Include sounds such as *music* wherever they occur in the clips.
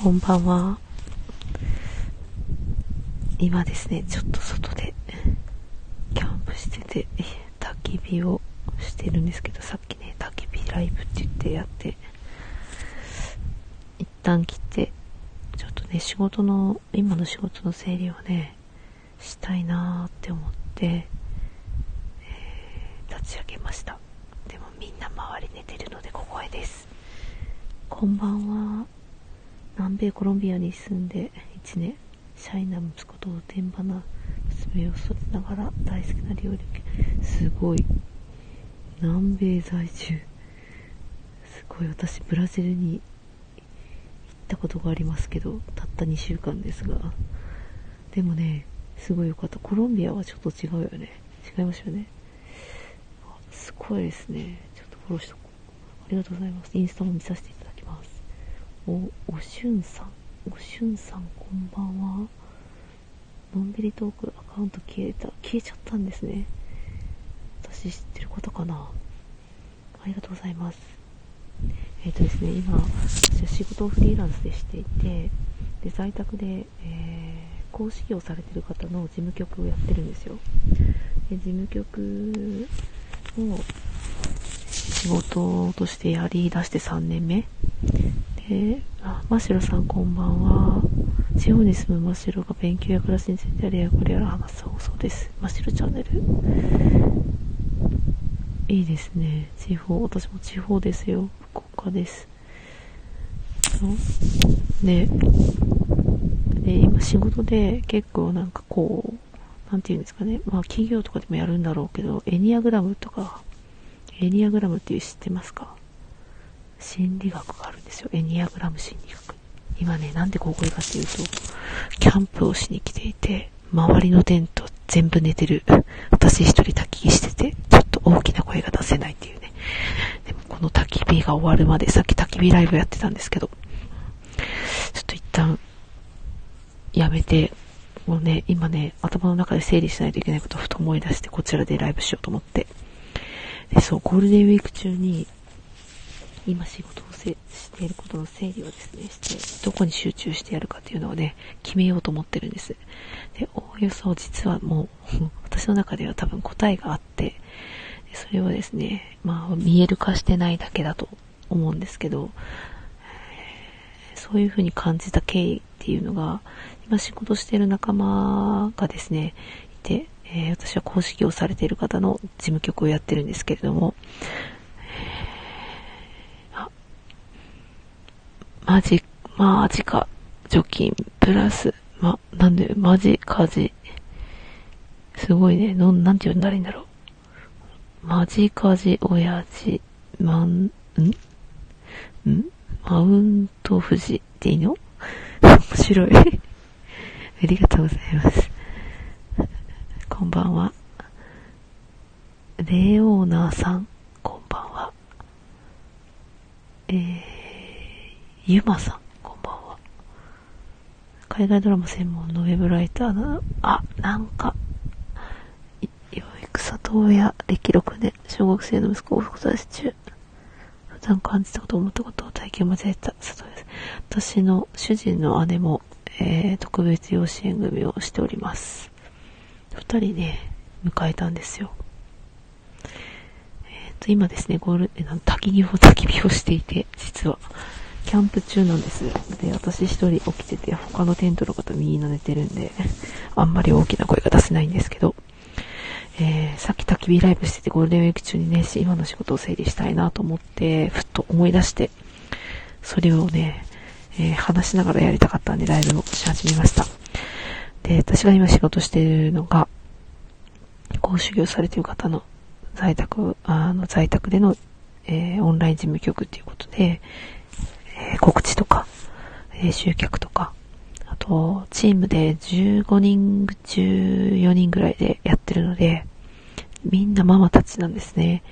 こんばんは。今ですね、ちょっと外でキャンプしてて、焚き火をしてるんですけど、さっきね、焚き火ライブって言ってやって、一旦切って、ちょっとね、仕事の、今の仕事の整理をね、したいなーって思って、えー、立ち上げました。でもみんな周り寝てるので小声です。こんばんは。南米コロンビアに住んで1年。シャイな息子と天場な娘を育てながら大好きな料理すごい。南米在住。すごい。私ブラジルに行ったことがありますけどたった2週間ですが。でもねすごい良かった。コロンビアはちょっと違うよね。違いましたよね。すごいですね。ちょっとフォローしとこう。ありがとうございます。インスタも見させて。おおしゅんさんおしゅんさんこんばんは。のんびりトークアカウント消えた。消えちゃったんですね。私知ってることかな？ありがとうございます。えっ、ー、とですね、今、私は仕事をフリーランスでしていて、で、在宅で、えー、講師業されてる方の事務局をやってるんですよ。で、事務局を仕事としてやり出して3年目。で、あ、マシロさんこんばんは。地方に住むマシロが勉強や暮らしについてあれやこれやら話す放送です。マシロチャンネル。いいですね。地方、私も地方ですよ。福岡です。で、で、今仕事で結構なんかこう、なんて言うんですかね。まあ企業とかでもやるんだろうけど、エニアグラムとか、エニアグラムっていう知ってますか？心理学があるんですよ。エニアグラム心理学。今ね、なんでここいかっていうと、キャンプをしに来ていて、周りのテント全部寝てる。私一人焚き火してて、ちょっと大きな声が出せないっていうね。でもこの焚き火が終わるまで、さっき焚き火ライブやってたんですけど、ちょっと一旦、やめて、もうね、今ね、頭の中で整理しないといけないことをふと思い出して、こちらでライブしようと思って。で、そう、ゴールデンウィーク中に、今仕事をしていることの整理をですね、して、どこに集中してやるかっていうのをね、決めようと思ってるんです。で、おおよそ実はもう、*laughs* 私の中では多分答えがあって、それをですね、まあ、見える化してないだけだと思うんですけど、そういうふうに感じた経緯っていうのが、今仕事している仲間がですね、いて、えー、私は公式をされている方の事務局をやってるんですけれども、マジ、マジか、除菌、プラス、ま、なんで、マジ、カジ。すごいね。の、なんて言うんだらいいんだろう。マジカジ、親父、マン、ん？ん？マウント富士っていいの？面白い。*laughs* ありがとうございます。こんばんは。レオーナーさん、こんばんは。えーゆまさん、こんばんは。海外ドラマ専門のウェブライターの、あ、なんか、よい草東屋、歴6年、小学生の息子を複雑中。普段感じたこと思ったことを体験間違えた、佐藤です。私の主人の姉も、えー、特別養子縁組をしております。二人ね、迎えたんですよ。えっ、ー、と、今ですね、ゴール、え焚き火を焚き火をしていて、実は、キャンプ中なんです。で、私一人起きてて、他のテントの方みんな寝てるんで、*laughs* あんまり大きな声が出せないんですけど、えー、さっき焚き火ライブしててゴールデンウィーク中にね、今の仕事を整理したいなと思って、ふっと思い出して、それをね、えー、話しながらやりたかったんでライブをし始めました。で、私が今仕事してるのが、講修行されてる方の在宅、あの、在宅での、えー、オンライン事務局っていうことで、えー、告知とか、えー、集客とか、あと、チームで15人中4人ぐらいでやってるので、みんなママたちなんですね。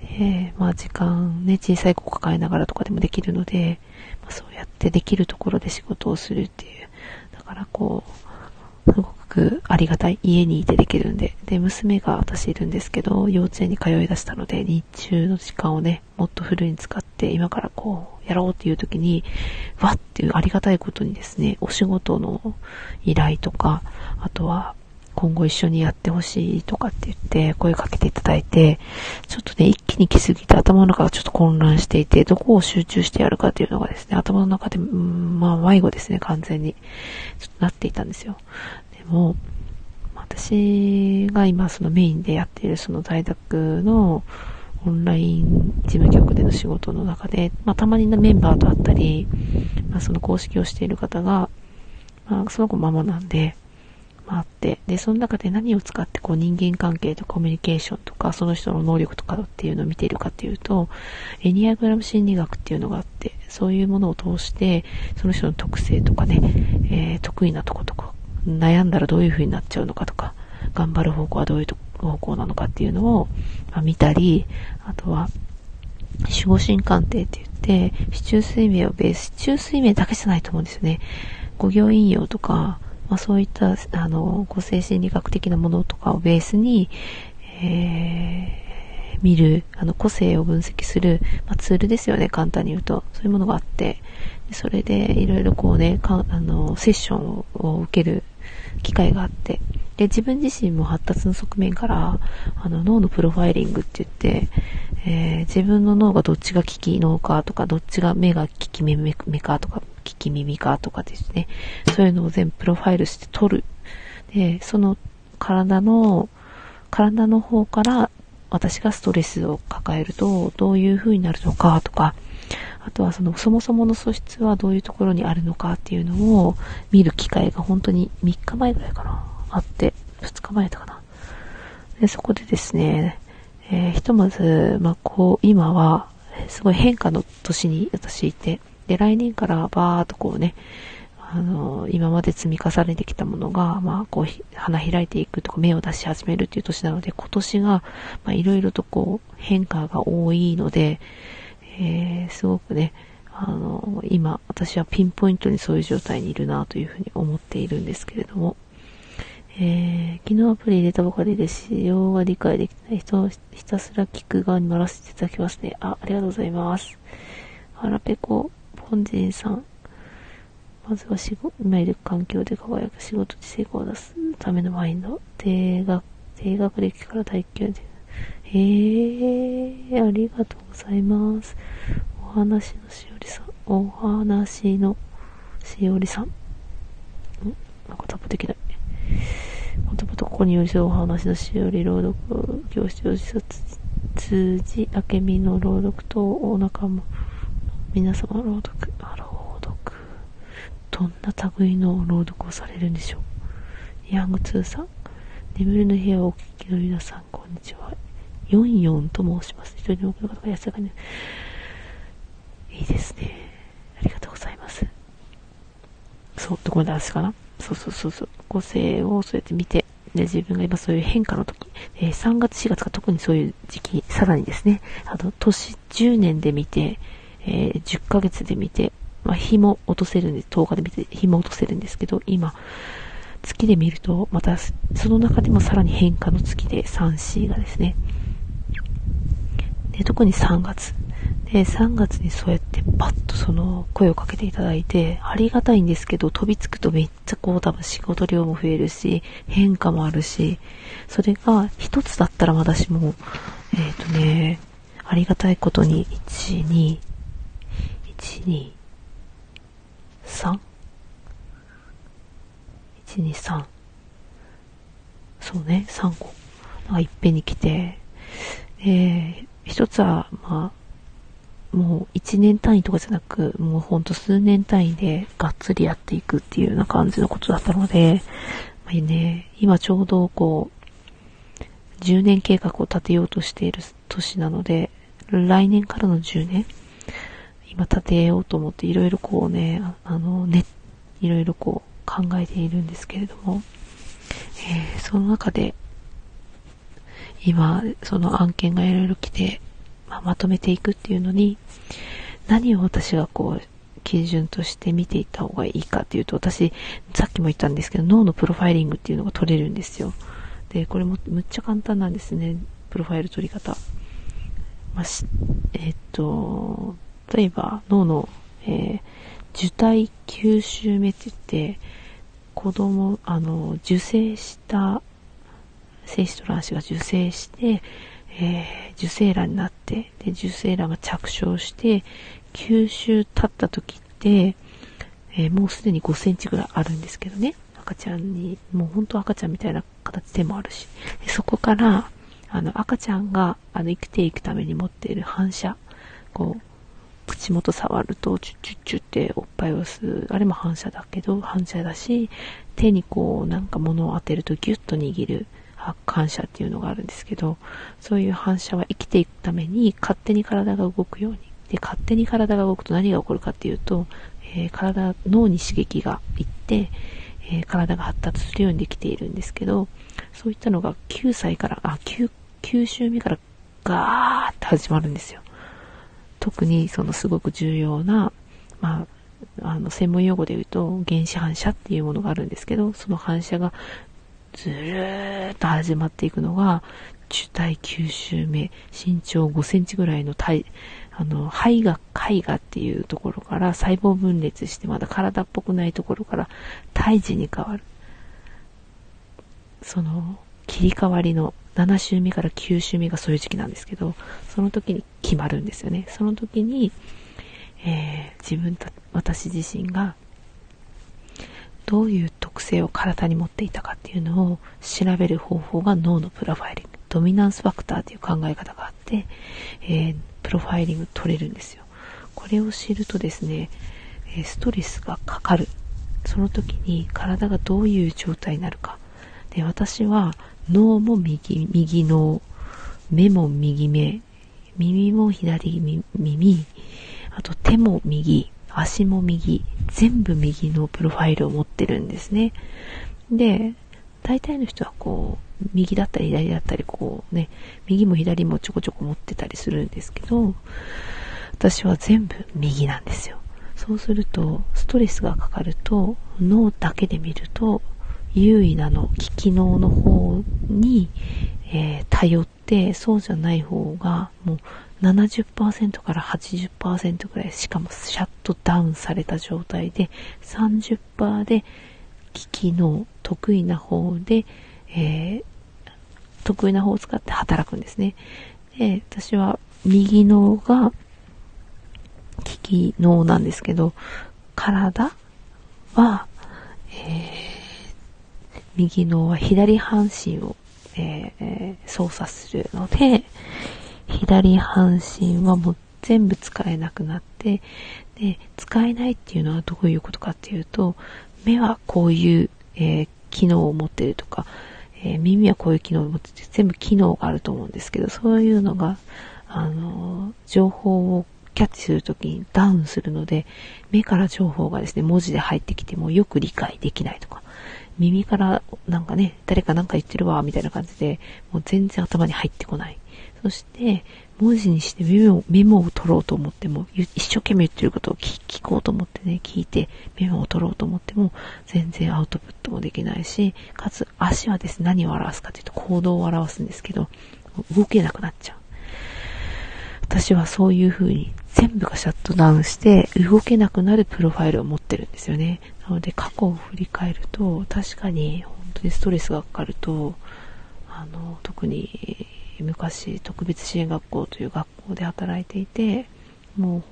えー、まあ時間ね、小さい子抱えながらとかでもできるので、まあ、そうやってできるところで仕事をするっていう。だからこう、すごくくありがたい。家にいてできるんで。で、娘が私いるんですけど、幼稚園に通い出したので、日中の時間をね、もっとフルに使って、今からこう、やろうっていう時に、わっていうありがたいことにですね、お仕事の依頼とか、あとは、今後一緒にやってほしいとかって言って声かけていただいて、ちょっとね、一気に来すぎて頭の中がちょっと混乱していて、どこを集中してやるかっていうのがですね、頭の中で、うん、まあ迷子ですね、完全に。ちょっとなっていたんですよ。でも、私が今そのメインでやっているその在宅のオンライン事務局での仕事の中で、まあたまにメンバーと会ったり、まあその公式をしている方が、まあその子ママなんで、あって、で、その中で何を使ってこう人間関係とコミュニケーションとか、その人の能力とかっていうのを見ているかっていうと、エニアグラム心理学っていうのがあって、そういうものを通して、その人の特性とかね、えー、得意なとことか、悩んだらどういう風になっちゃうのかとか、頑張る方向はどういう方向なのかっていうのを、まあ、見たり、あとは、守護神鑑定って言って、市中水明をベース、市中水明だけじゃないと思うんですよね。五行引用とか、まあ、そういったあの個性心理学的なものとかをベースに、えー、見るあの個性を分析する、まあ、ツールですよね簡単に言うとそういうものがあってそれでいろいろこうねかあのセッションを受ける機会があってで自分自身も発達の側面からあの脳のプロファイリングって言って、えー、自分の脳がどっちが利き脳かとかどっちが目が利き目かとか聞き耳かとかですね、そういうのを全部プロファイルして取る。で、その体の、体の方から私がストレスを抱えるとどういう風になるのかとか、あとはそのそもそもの素質はどういうところにあるのかっていうのを見る機会が本当に3日前ぐらいかな、あって、2日前だかな。で、そこでですね、えー、ひとまず、まあ、こう、今は、すごい変化の年に私いて、で、来年からバーっとこうね、あの、今まで積み重ねてきたものが、まあ、こう、花開いていくとか、芽を出し始めるっていう年なので、今年が、まあ、いろいろとこう、変化が多いので、えー、すごくね、あの、今、私はピンポイントにそういう状態にいるなというふうに思っているんですけれども、えー、昨日アプリ入れたばかりで仕様が理解できない人をひたすら聞く側に乗らせていただきますね。あ、ありがとうございます。腹ペコ本人さん。まずは仕事、今いる環境で輝く仕事に成功を出すためのマインド。低学、低学歴から大教で。えー、ありがとうございます。お話のしおりさん。お話のしおりさん。んなんかタップできない。言葉とここに寄り添うお話のしおり朗読、教師を自殺、通じ、明美の朗読とお仲間。皆様朗読、朗読、どんな類の朗読をされるんでしょう。ヤングツーさん、眠りの部屋をお聞きの皆さん、こんにちは。44と申します。一人多くの方が安らかに。いいですね。ありがとうございます。そう、どこまで話かな？そうそうそうそう。個性をそうやって見て、で、自分が今そういう変化の時、えー、3月4月が特にそういう時期、さらにですね、あと、年10年で見て、えー、10ヶ月で見て、まあ、日も落とせるんです。10日で見て、日も落とせるんですけど、今、月で見ると、また、その中でもさらに変化の月で 3C がですね。で、特に3月。で、3月にそうやってパッとその声をかけていただいて、ありがたいんですけど、飛びつくとめっちゃこう多分仕事量も増えるし、変化もあるし、それが一つだったら私も、えっ、ー、とね、ありがたいことに、1、2、1、2、3。1、2、3。そうね、3個。なんかいっぺんに来て、えー、一つは、まあ、もう一年単位とかじゃなく、もうほんと数年単位でがっつりやっていくっていうような感じのことだったので、まあ、ね、今ちょうどこう、10年計画を立てようとしている年なので、来年からの10年今立てようと思っていろいろこうね、あのね、いろいろこう考えているんですけれども、えー、その中で、今、その案件がいろいろ来て、まあ、まとめていくっていうのに、何を私がこう、基準として見ていった方がいいかっていうと、私、さっきも言ったんですけど、脳のプロファイリングっていうのが取れるんですよ。で、これもむっちゃ簡単なんですね。プロファイル取り方。まあ、えっと、例えば脳の、えー、受体吸収目って言って、子供、あの、受精した精子と卵子が受精して、えー、受精卵になって、で、受精卵が着床して、吸収立った時って、えー、もうすでに5センチぐらいあるんですけどね。赤ちゃんに、もう本当赤ちゃんみたいな形でもあるし。そこから、あの、赤ちゃんが、あの、生きていくために持っている反射、こう、口元触ると、チュッチュッチュっておっぱいを吸う。あれも反射だけど、反射だし、手にこう、なんか物を当てるとギュッと握る。反射っていうのがあるんですけど、そういう反射は生きていくために勝手に体が動くように。で、勝手に体が動くと何が起こるかっていうと、えー、体、脳に刺激がいって、えー、体が発達するようにできているんですけど、そういったのが9歳から、あ、9、9週目からガーって始まるんですよ。特にそのすごく重要な、まあ、あの、専門用語で言うと原子反射っていうものがあるんですけど、その反射がずるーっと始まっていくのが、受体9週目、身長5センチぐらいの体、あの、肺が、絵画っていうところから細胞分裂してまだ体っぽくないところから胎児に変わる。その、切り替わりの7週目から9週目がそういう時期なんですけど、その時に決まるんですよね。その時に、えー、自分た、私自身がどういう特性を体に持っていたかっていうのを調べる方法が脳のプロファイリング、ドミナンスファクターという考え方があって、えー、プロファイリング取れるんですよ。これを知るとですね、ストレスがかかる。その時に体がどういう状態になるか。で、私は脳も右、右脳、目も右目、耳も左耳、あと手も右、足も右、全部右のプロファイルを持ってるんですね。で、大体の人はこう、右だったり左だったり、こうね、右も左もちょこちょこ持ってたりするんですけど、私は全部右なんですよ。そうすると、ストレスがかかると、脳だけで見ると、優位なの、危機器脳の方に、えー、頼って、そうじゃない方が、もう70%から80%ぐらい、しかもシャットダウンされた状態で、30%で機器の得意な方で、えー、得意な方を使って働くんですね。で、私は右脳が機器脳なんですけど、体は、えー、右脳は左半身を、えー、操作するので、左半身はもう全部使えなくなって、で、使えないっていうのはどういうことかっていうと、目はこういう、えー、機能を持ってるとか、えー、耳はこういう機能を持ってて、全部機能があると思うんですけど、そういうのが、あの、情報をキャッチするときにダウンするので、目から情報がですね、文字で入ってきてもよく理解できないとか、耳からなんかね、誰かなんか言ってるわ、みたいな感じで、もう全然頭に入ってこない。そして、文字にしてメモメモを取ろうと思っても、一生懸命言ってることを聞こうと思ってね、聞いてメモを取ろうと思っても、全然アウトプットもできないし、かつ足はですね、何を表すかというと行動を表すんですけど、動けなくなっちゃう。私はそういう風に全部がシャットダウンして動けなくなるプロファイルを持ってるんですよね。なので過去を振り返ると確かに本当にストレスがかかるとあの特に昔特別支援学校という学校で働いていてもう本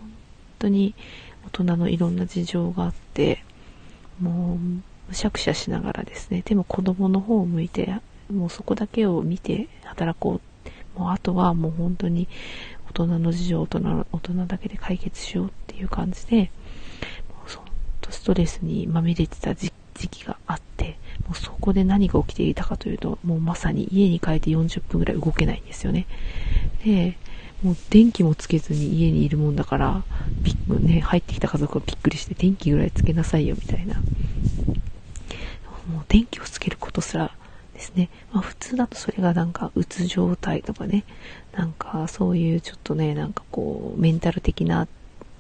当に大人のいろんな事情があってもうむしゃくしゃしながらですねでも子供の方を向いてもうそこだけを見て働こう。もうあとはもう本当に大人の事情大人大人だけで解決しようっていう感じでもうそっとストレスにまみれてた時期があってもうそこで何が起きていたかというと、もうまさに家に帰って40分ぐらい動けないんですよね。で、もう電気もつけずに家にいるもんだから、びっね、入ってきた家族はびっくりして電気ぐらいつけなさいよみたいな。もう電気をつけることすらですね。まあ普通だとそれがなんかうつ状態とかね、なんかそういうちょっとね、なんかこうメンタル的な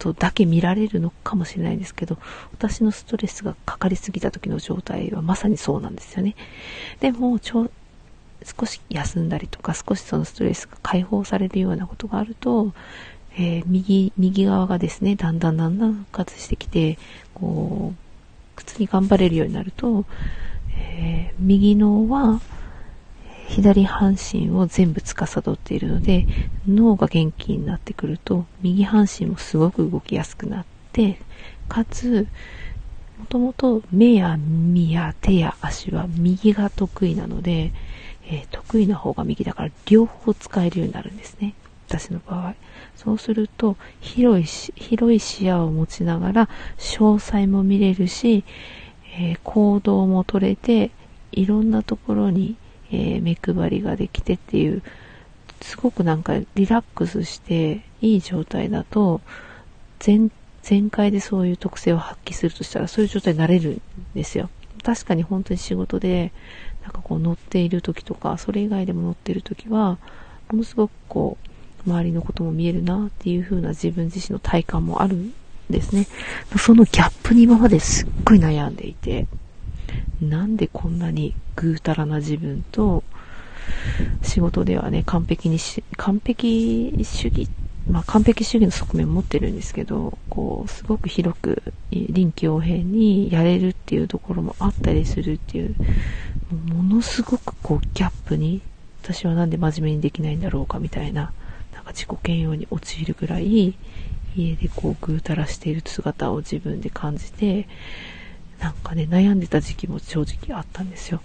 とだけ見られるのかもしれないですけど、私のストレスがかかりすぎた時の状態はまさにそうなんですよね。でも、少し休んだりとか、少しそのストレスが解放されるようなことがあると、えー、右、右側がですね、だんだんだんだん復活してきて、こう、普通に頑張れるようになると、えー、右脳は、左半身を全部司っているので、脳が元気になってくると、右半身もすごく動きやすくなって、かつ、もともと目や耳や手や足は右が得意なので、えー、得意な方が右だから両方使えるようになるんですね。私の場合。そうすると、広いし、広い視野を持ちながら、詳細も見れるし、えー、行動も取れて、いろんなところにえー、目配りができてっていう、すごくなんかリラックスしていい状態だと、全、全開でそういう特性を発揮するとしたら、そういう状態になれるんですよ。確かに本当に仕事で、なんかこう乗っている時とか、それ以外でも乗っている時は、ものすごくこう、周りのことも見えるなっていう風な自分自身の体感もあるんですね。そのギャップに今まですっごい悩んでいて、なんでこんなにぐうたらな自分と、仕事ではね、完璧にし、完璧主義、まあ完璧主義の側面を持ってるんですけど、こう、すごく広く臨機応変にやれるっていうところもあったりするっていう、ものすごくこうギャップに、私はなんで真面目にできないんだろうかみたいな、なんか自己嫌悪に陥るぐらい、家でこうぐうたらしている姿を自分で感じて、なんかね、悩んでた時期も正直あったんですよ。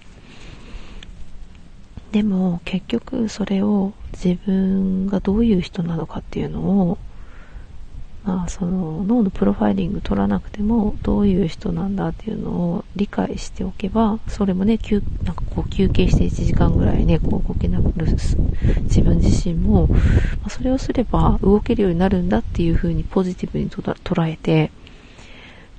でも結局それを自分がどういう人なのかっていうのを、まあその脳のプロファイリング取らなくてもどういう人なんだっていうのを理解しておけば、それもね、なんかこう休憩して1時間ぐらいね、こう動けなくなる自分自身も、まあ、それをすれば動けるようになるんだっていうふうにポジティブに捉えて、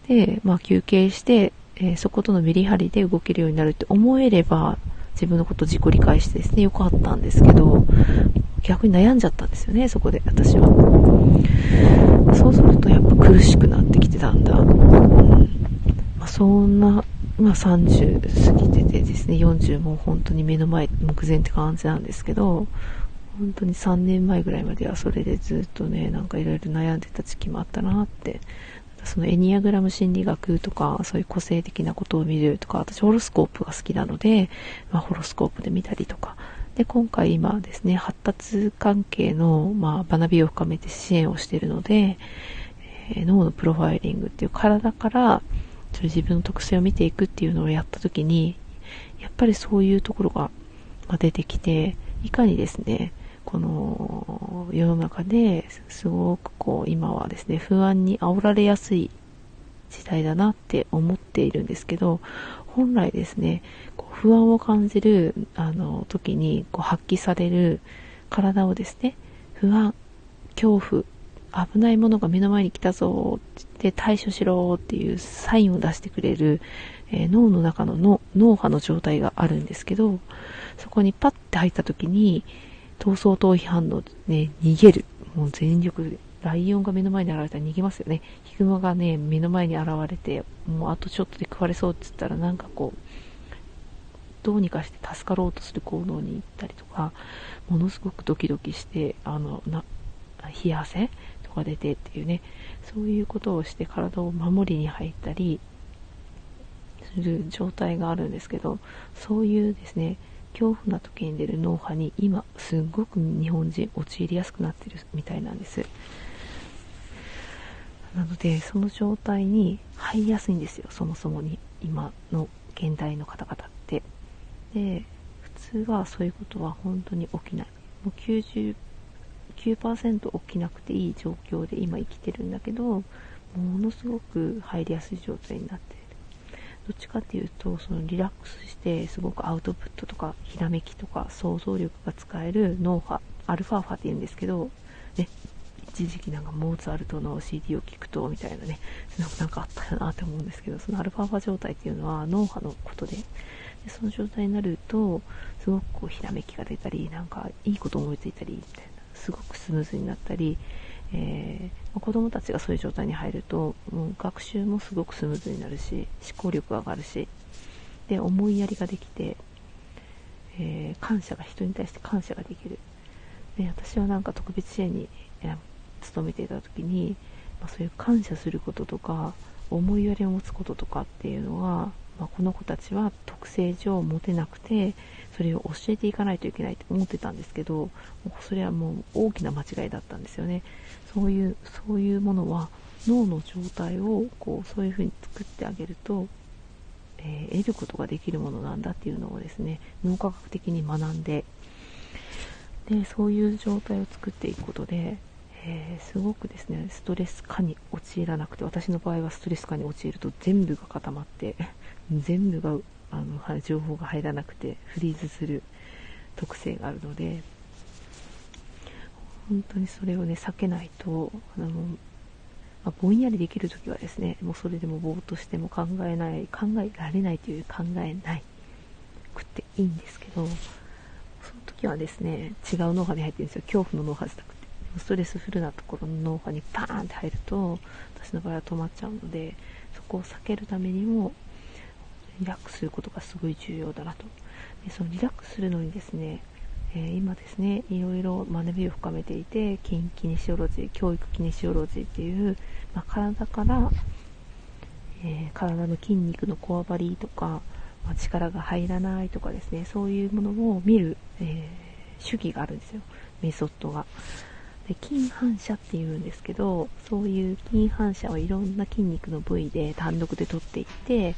で、まあ休憩して、えー、そことのメリハリで動けるようになるって思えれば、自分のこと自己理解してですね、よかったんですけど、逆に悩んじゃったんですよね、そこで、私は。そうするとやっぱ苦しくなってきてたんだ。うんまあ、そんな、まあ30過ぎててですね、40も本当に目の前、目前って感じなんですけど、本当に3年前ぐらいまではそれでずっとね、なんかいろいろ悩んでた時期もあったなってそのエニアグラム心理学とか、そういう個性的なことを見るとか、私ホロスコープが好きなので、まあ、ホロスコープで見たりとか、で、今回今ですね、発達関係の、まあ、学びを深めて支援をしているので、えー、脳のプロファイリングっていう体から、そ自分の特性を見ていくっていうのをやったときに、やっぱりそういうところが出てきて、いかにですね、この世の中ですごくこう今はですね不安に煽られやすい時代だなって思っているんですけど本来ですねこう不安を感じるあの時にこう発揮される体をですね不安恐怖危ないものが目の前に来たぞって対処しろっていうサインを出してくれる、えー、脳の中の脳波の状態があるんですけどそこにパッて入った時に闘争逃避反応ね、逃げる。もう全力で。ライオンが目の前に現れたら逃げますよね。ヒグマがね、目の前に現れて、もうあとちょっとで食われそうって言ったらなんかこう、どうにかして助かろうとする行動に行ったりとか、ものすごくドキドキして、あの、な、冷や汗とか出てっていうね、そういうことをして体を守りに入ったりする状態があるんですけど、そういうですね、恐怖な時に出る脳波に今すごく日本人陥りやすくなってるみたいなんです。なのでその状態に入りやすいんですよ。そもそもに今の現代の方々って。で普通はそういうことは本当に起きない。もう99%起きなくていい状況で今生きてるんだけどものすごく入りやすい状態になってどっちかっていうとそのリラックスしてすごくアウトプットとかひらめきとか想像力が使える脳波アルファ波って言うんですけど、ね、一時期なんかモーツァルトの CD を聞くとみたいなねなんかあったなって思うんですけどそのアルファ波状態っていうのは脳波のことででその状態になるとすごくこうひらめきが出たりなんかいいこと思いついたりみたいなすごくスムーズになったり、えー、子供たちがそういう状態に入るともう学習もすごくスムーズになるし思考力が上がるしで思いやりができて、えー、感謝が人に対して感謝ができる。で私はなんか特別支援にえ勤めていた時に、まあ、そういう感謝することとか思いやりを持つこととかっていうのは、まあ、この子たちは特性上持てなくてそれを教えていかないといけないって思ってたんですけどそれはもう大きな間違いだったんですよね。そういうそういうものは脳の状態をこうそういうふうに作ってあげると、えー、得ることができるものなんだっていうのをですね脳科学的に学んででそういう状態を作っていくことでえー、すごくですねストレス化に陥らなくて私の場合はストレス化に陥ると全部が固まって全部があの情報が入らなくてフリーズする特性があるので本当にそれをね避けないとあの、まあ、ぼんやりできる時はですねもうそれでもぼーっとしても考えない考えられないという考えないくっていいんですけどその時はですね違う脳波に入ってるんですよ。恐怖の脳波じゃなくて。ストレスフルなところの脳波にパーンって入ると私の場合は止まっちゃうのでそこを避けるためにもリラックスすることがすごい重要だなと。でそのリラックスするのにですね、えー、今ですねいろいろ学びを深めていて筋キネシオロジー教育キネシオロジーっていう、まあ、体から、えー、体の筋肉のこわばりとか、まあ、力が入らないとかですねそういうものを見る、えー、主義があるんですよ。メソッドが。で筋反射っていうんですけどそういう筋反射をいろんな筋肉の部位で単独で取っていって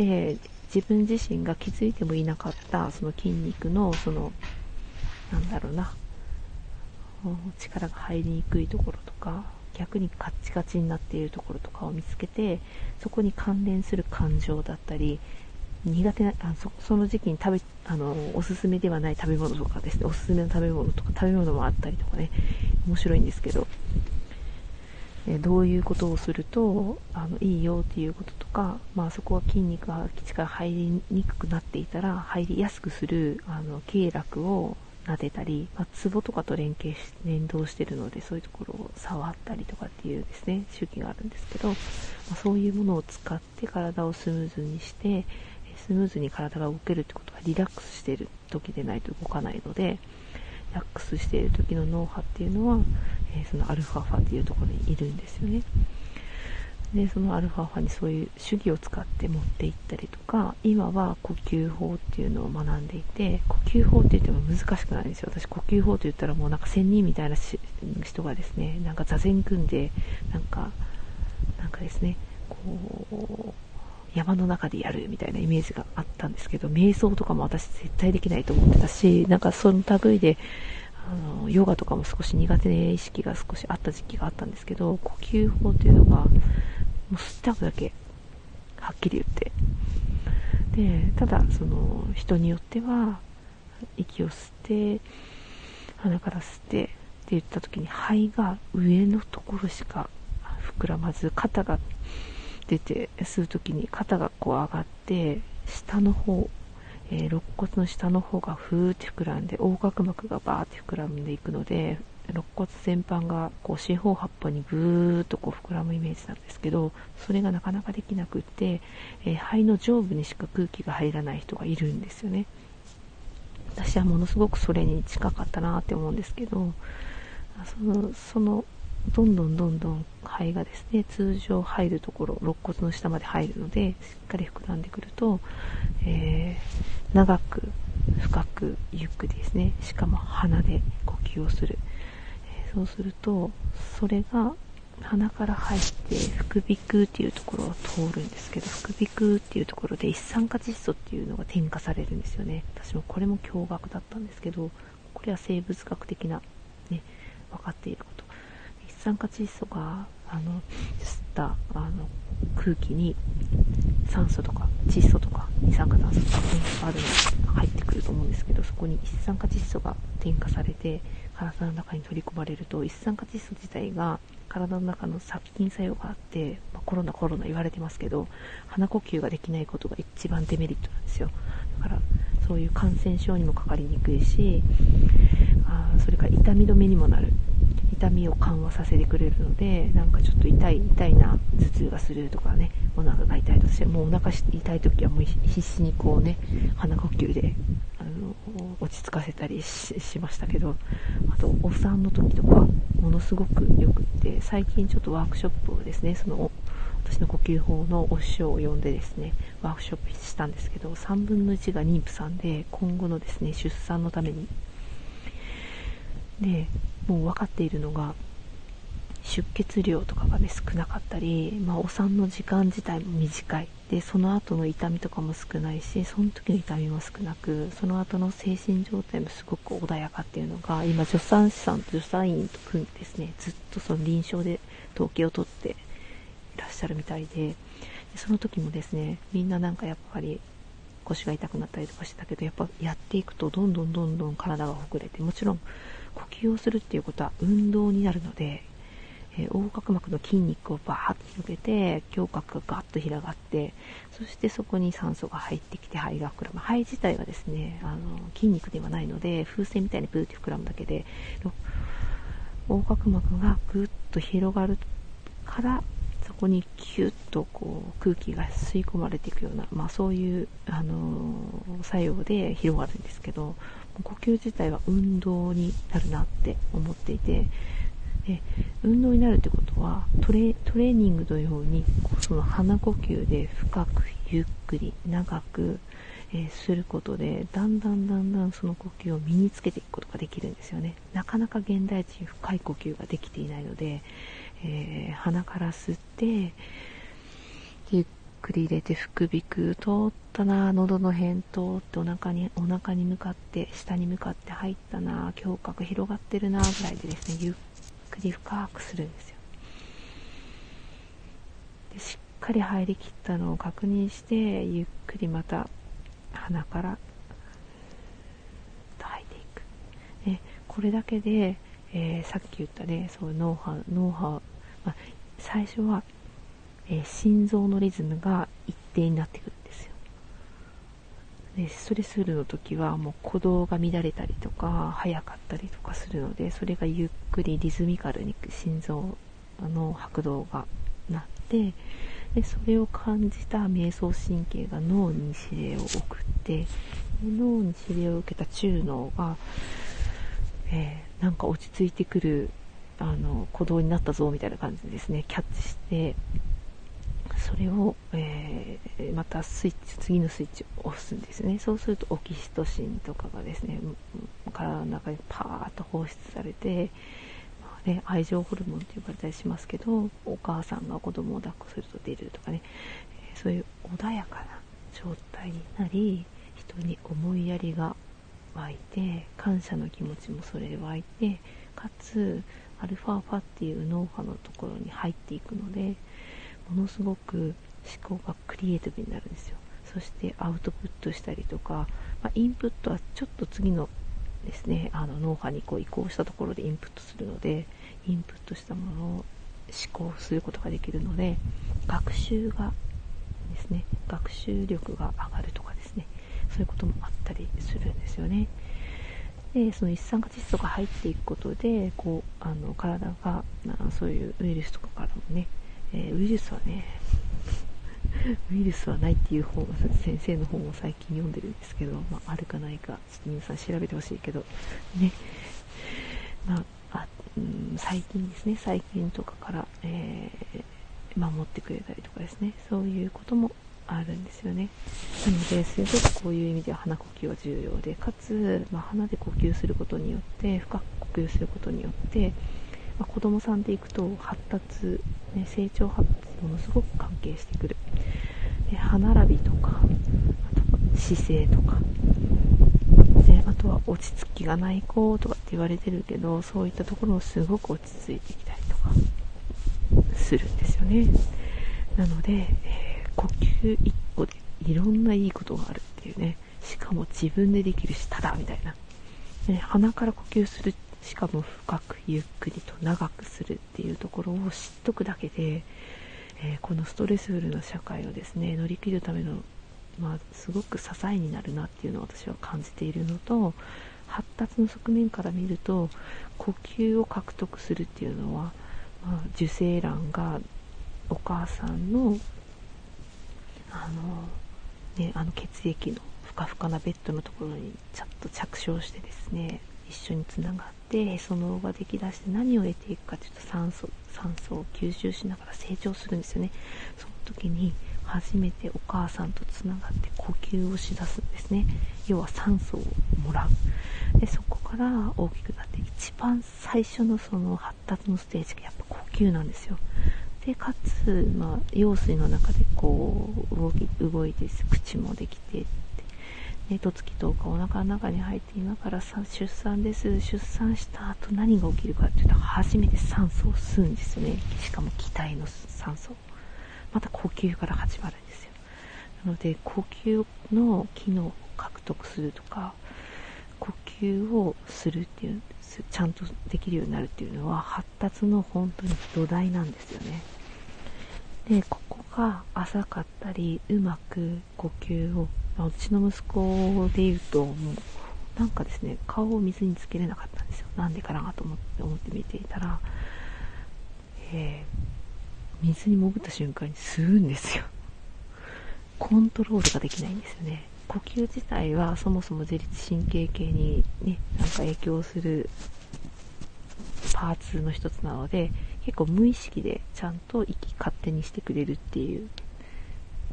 で自分自身が気づいてもいなかったその筋肉のそのなんだろうな。力が入りにくいところとか逆にカッチカチになっているところとかを見つけてそこに関連する感情だったり苦手なあそその時期に食べあのおすすめではない食べ物とかですね。おすすめの食べ物とか食べ物もあったりとかね。面白いんですけど、えどういうことをするとあのいいよっていうこととか、まあ、そこは筋肉が力入りにくくなっていたら入りやすくするあの経絡を撫でたり、まあ、ツボとかと連携し連動してるのでそういうところを触ったりとかっていうですね周期があるんですけど、まあ、そういうものを使って体をスムーズにしてスムーズに体が動けるってことはリラックスしてる時でないと動かないのでラックスしている時の脳波っていうのは、えー、そのアルファ波っていうところにいるんですよね。でそのアルファ波にそういう手技を使って持っていったりとか今は呼吸法っていうのを学んでいて呼吸法って言っても難しくないんですよ。私呼吸法と言ったらもうなんか仙人みたいな人がですねなんか座禅組んでなんかなんかですねこう山の中でやるみたいなイメージがあったんですけど、瞑想とかも私絶対できないと思ってたし、なんかその類で、あの、ヨガとかも少し苦手な意識が少しあった時期があったんですけど、呼吸法っていうのが、もう吸ってあるだけ、はっきり言って。で、ただ、その、人によっては、息を吸って、鼻から吸ってって言った時に肺が上のところしか膨らまず肩が出て吸う時に肩がこう上がって下の方、えー、肋骨の下の方がふーって膨らんで横隔膜がバーって膨らんでいくので肋骨全般がこう四方八方にぐーっとこう膨らむイメージなんですけどそれがなかなかできなくって、えー、肺の上部にしか空気が入らない人がいるんですよね。私はものすごくそれに近かったなって思うんですけどそのそのどんどんどんどん肺がですね通常入るところ肋骨の下まで入るのでしっかり膨らんでくると、えー、長く深くゆっくりですねしかも鼻で呼吸をする、えー、そうするとそれが鼻から入って副鼻腔っていうところを通るんですけど副鼻腔っていうところで一酸化窒素っていうのが添加されるんですよね。私もこれも驚愕だったんですけどこれは生物学的なね分かっていること。酸化窒素があの吸ったあの空気に酸素とか窒素とか二酸化炭素とか、あるのが入ってくると思うんです。けどそこに一酸化窒素が添加されて体の中に取り込まれると一酸化窒素自体が体の中の殺菌作用があって、まあ、コロナコロナ言われてますけど鼻呼吸ができないことが一番デメリットなんですよ。だからそういう感染症にもかかりにくいしあそれから痛み止めにもなる。痛みを緩和させてくれるのでなんかちょっと痛い痛いな頭痛がするとかねお腹が痛いとしてもうお腹痛い時はもう必死にこうね鼻呼吸であの落ち着かせたりしましたけどあとお産の時とかものすごくよくって最近ちょっとワークショップをですねその私の呼吸法のお師匠を呼んでですねワークショップしたんですけど3分の1が妊婦さんで今後のですね出産のために。でもう分かっているのが出血量とかがね少なかったり、まあ、お産の時間自体も短い。でその後の痛みとかも少ないしその時の痛みも少なくその後の精神状態もすごく穏やかっていうのが今助産師さんと助産院と組んでですねずっとその臨床で統計を取っていらっしゃるみたいでその時もですねみんななんかやっぱり腰が痛くなったりとかしてたけどやっぱやっていくとどんどんどんどん体がほぐれてもちろん呼吸をするっていうことは運動になるので、えー、横隔膜の筋肉をバーッと広げて胸郭がガッと広がってそしてそこに酸素が入ってきて肺が膨らむ。肺自体はですねあの筋肉ではないので風船みたいにブーって膨らむだけで横隔膜がぐっと広がるからそこにキュッとこう空気が吸い込まれていくような、まあ、そういう、あのー、作用で広がるんですけど呼吸自体は運動になるなって思っていてで運動になるってことはトレトレーニングのようにその鼻呼吸で深くゆっくり長く、えー、することでだんだんだんだんその呼吸を身につけていくことができるんですよね。なかなか現代人深い呼吸ができていないので、えー、鼻から吸ってゆっくり入れて副鼻腔通ったな喉の辺通ってお腹にお腹に向かって下に向かって入ったな胸郭広がってるなぐらいでですねゆっくり深くするんですよ。でしっかり入りきったのを確認してゆっくりまた鼻からと吐いていく。でこれだけで、えー、さっき言ったねそう脳波脳波、まあ、最初はえー、心臓のリズムが一定になってくるんですよ。でストレスフルの時はもう鼓動が乱れたりとか速かったりとかするのでそれがゆっくりリズミカルに心臓の拍動がなってでそれを感じた瞑想神経が脳に指令を送って脳に指令を受けた中脳が、えー、なんか落ち着いてくるあの鼓動になったぞみたいな感じでですねキャッチしてそれを、えー、またスイッチ次のスイッチを押すんですね。そうするとオキシトシンとかがですね体の中にパーッと放出されて、まあね、愛情ホルモンと呼ばれたりしますけどお母さんが子供を抱っこすると出るとかね、えー、そういう穏やかな状態になり人に思いやりが湧いて感謝の気持ちもそれで湧いてかつアルファーファっていう脳波のところに入っていくのでものすごく思考がクリエイティブになるんですよ。そしてアウトプットしたりとか、まあ、インプットはちょっと次のですねあの脳波にこう移行したところでインプットするのでインプットしたものを思考することができるので学習がですね学習力が上がるとかですねそういうこともあったりするんですよね。でその一酸化窒素が入っていくことでこうあの体がそういうウイルスとかからもねえー、ウイルスはね、*laughs* ウイルスはないっていう本、先生の本を最近読んでるんですけど、まあ、あるかないか、ちょっと皆さん調べてほしいけど、ね、まあ、あうん、最近ですね、最近とかから、えー、守ってくれたりとかですね、そういうこともあるんですよね。なので、すごくこういう意味では鼻呼吸は重要で、かつ、まあ、鼻で呼吸することによって、深く呼吸することによって、まあ、子供さんでいくと発達、ね、成長発達ものすごく関係してくる。で歯並びとかあと姿勢とか。であとは落ち着きがない子とかって言われてるけどそういったところもすごく落ち着いてきたりとか。するんですよね。なので、えー、呼吸1個でいろんないいことがあるっていうね。しかも自分でできるしただみたいな、ね、鼻から呼吸するしかも深くゆっくりと長くするっていうところを知っとくだけで、えー、このストレスフルな社会をですね乗り切るための、まあ、すごく支えになるなっていうのを私は感じているのと発達の側面から見ると呼吸を獲得するっていうのは、まあ、受精卵がお母さんのあの,、ね、あの血液のふかふかなベッドのところにちゃんと着床してですね一緒につながってへその緒ができだして何を得ていくかというと酸素酸素を吸収しながら成長するんですよね。その時に初めてお母さんとつながって呼吸をしだすんですね。要は酸素をもらう。でそこから大きくなって一番最初のその発達のステージがやっぱ呼吸なんですよ。でかつ、まあ、羊水の中でこう動き動いて口もできてで十月10日お腹の中に入って今から出産です。出産した後何が起きるかっていうと初めて酸素を吸うんですよね。しかも気体の酸素。また呼吸から始まるんですよ。なので呼吸の機能を獲得するとか呼吸をするっていうちゃんとできるようになるっていうのは発達の本当に土台なんですよね。でここが浅かったりうまく呼吸をうちの息子で言うともうなんかですね顔を水につけれなかったんですよ。なんでかなと思って思って見ていたら、えー、水に潜った瞬間に吸うんですよ。コントロールができないんですよね。呼吸自体はそもそも自律神経系にねなんか影響するパーツの一つなので結構無意識でちゃんと息勝手にしてくれるっていう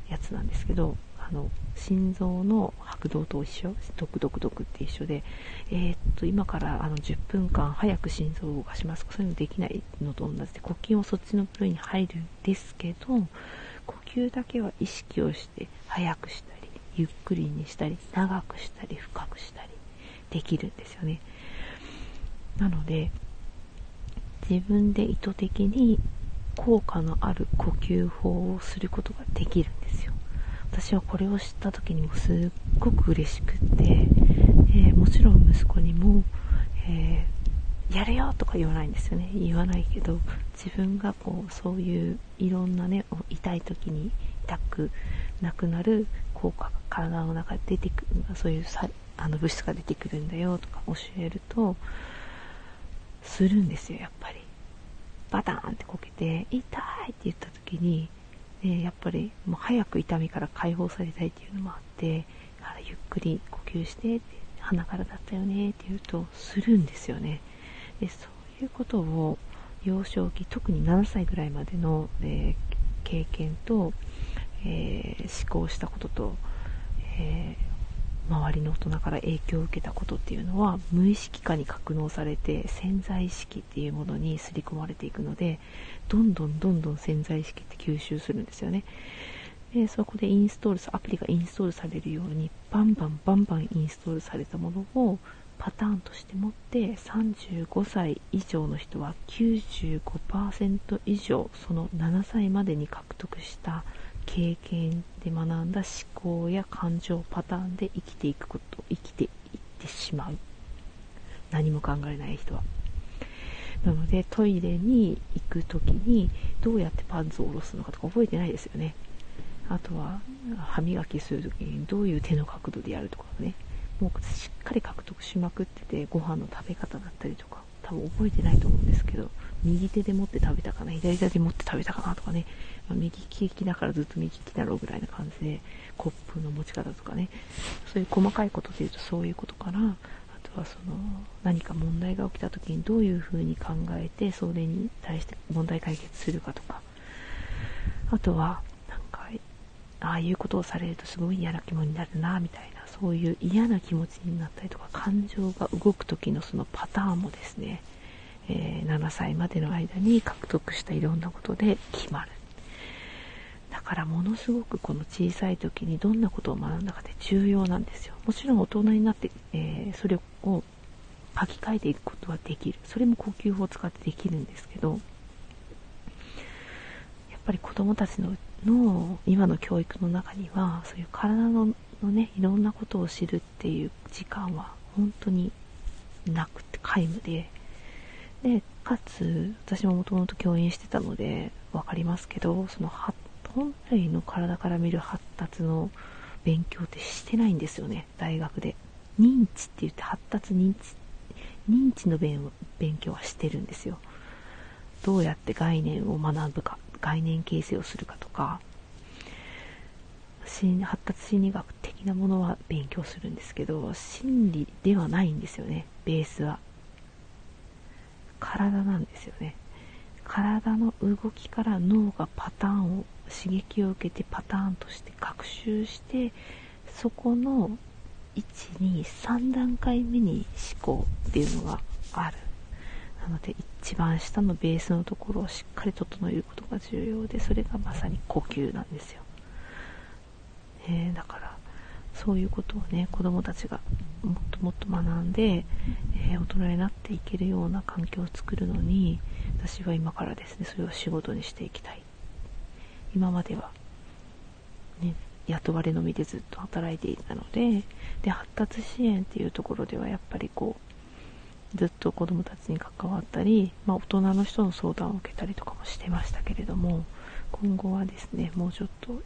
やつなんですけどあの心臓の拍動と一緒ドクドクドクって一緒で、えー、っと今からあの10分間早く心臓を動かします。そういうのできないのと同じで呼吸もそっちの部類に入るんですけど呼吸だけは意識をして早くしたりゆっくりにしたり長くしたり深くしたりできるんですよね。なので自分で意図的に効果のある呼吸法をすることができるんですよ。私はこれを知った時にもすっごく嬉しくって、えー、もちろん息子にも、えー、やるよとか言わないんですよね。言わないけど自分がこうそういういろんなね痛い時に痛くなくなる効果が体の中で出てくるそういうさあの物質が出てくるんだよとか教えるとするんですよやっぱり。バタンってこけて痛いって言った時にでやっぱりもう早く痛みから解放されたいっていうのもあってゆっくり呼吸してて鼻からだったよねって言うとするんですよね。でそういうことを幼少期特に7歳ぐらいまでの、えー、経験と、えー、思考したことと、え周りの大人から影響を受けたことっていうのは無意識化に格納されて潜在意識っていうものに刷り込まれていくのでどんどんどんどん潜在意識って吸収するんですよね。でそこでインストールアプリがインストールされるようにバンバンバンバンインストールされたものをパターンとして持って35歳以上の人は95%以上その7歳までに獲得した経験で学んだ思考や感情パターンで生きていくこと生きていってしまう。何も考えない人は。なのでトイレに行く時にどうやってパンツを下ろすのかとか覚えてないですよね。あとは歯磨きする時にどういう手の角度でやるとかね。もうしっかり獲得しまくっててご飯の食べ方だったりとか多分覚えてないと思うんですけど右手で持って食べたかな左手で持って食べたかなとかね、まあ、右利きだからずっと右利きだろうぐらいな感じでコップの持ち方とかねそういう細かいことで言うとそういうことからあとはその何か問題が起きた時にどういうふうに考えてそれに対して問題解決するかとかあとはなんかああいうことをされるとすごい嫌な気分になるなみたいなそういう嫌な気持ちになったりとか感情が動く時のそのパターンもですねえー、7歳までの間に獲得したいろんなことで決まる。だからものすごくこの小さい時にどんなことを学んだかって重要なんですよ。もちろん大人になって、えー、それを書き換えていくことはできる。それも呼吸法を使ってできるんですけど、やっぱり子供たちのの今の教育の中にはそういう体ののねいろんなことを知るっていう時間は本当になくて皆無ででかつ私ももともと教員してたので分かりますけどその本来の体から見る発達の勉強ってしてないんですよね。大学で。認知って言って発達認知認知の勉強はしてるんですよ。どうやって概念を学ぶか。概念形成をするかとか。発達心理学的なものは勉強するんですけど心理ではないんですよね。ベースは。体なんですよね。体の動きから脳がパターンを刺激を受けてパターンとして学習してそこの123段階目に思考っていうのがある。なので一番下のベースのところをしっかり整えることが重要でそれがまさに呼吸なんですよ、えー、だからそういうことをね子供たちがもっともっと学んで、えー、大人になっていけるような環境を作るのに私は今からですねそれを仕事にしていきたい。今まではね雇われのみでずっと働いていたのでで発達支援っていうところではやっぱりこうずっと子どもたちに関わったり、まあ、大人の人の相談を受けたりとかもしてましたけれども今後はですねもうちょっと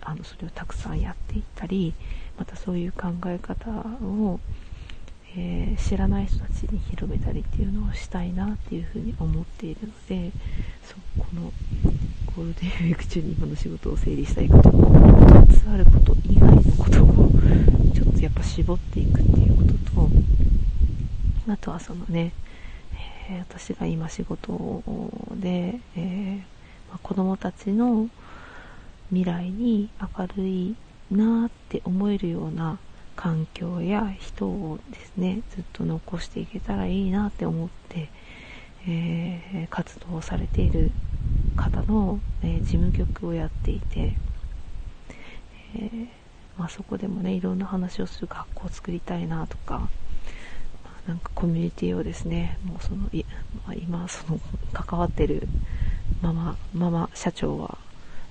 あのそれをたくさんやっていったりまたそういう考え方を、えー、知らない人たちに広めたりっていうのをしたいなっていうふうに思っているのでそこのゴールデンウィーク中に今の仕事を整理したいことまつわること以外のことをちょっとやっぱ絞っていくっていうこととあとはそのね、えー、私が今仕事で、えーまあ、子供たちの未来に明るいなって思えるような環境や人をですねずっと残していけたらいいなって思って、えー、活動されている方の、えー、事務局をやっていて、えー、まあ、そこでもねいろんな話をする学校を作りたいなとか、なんかコミュニティをですねもうそのい、まあ、今その関わってるママママ社長は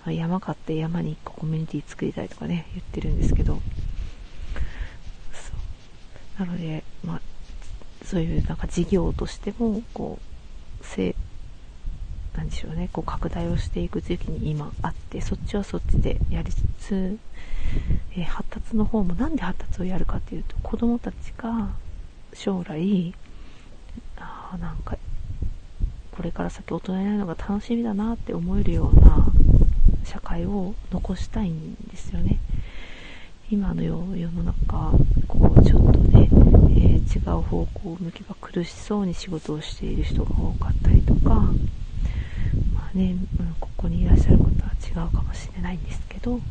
山買って山に1個コミュニティ作りたいとかね言ってるんですけどなので、まあ、そういうなんか事業としてもこうせなんでしょうねこう拡大をしていく時期に今あってそっちはそっちでやりつつ、えー、発達の方もなんで発達をやるかっていうと子供たちが将来あなんかこれから先大人になるのが楽しみだなって思えるような社会を残したいんですよね。今の世の中、こうちょっとね、えー、違う方向を向けば苦しそうに仕事をしている人が多かったりとか、まあね、ここにいらっしゃる方は違うかもしれないんですけど、やっ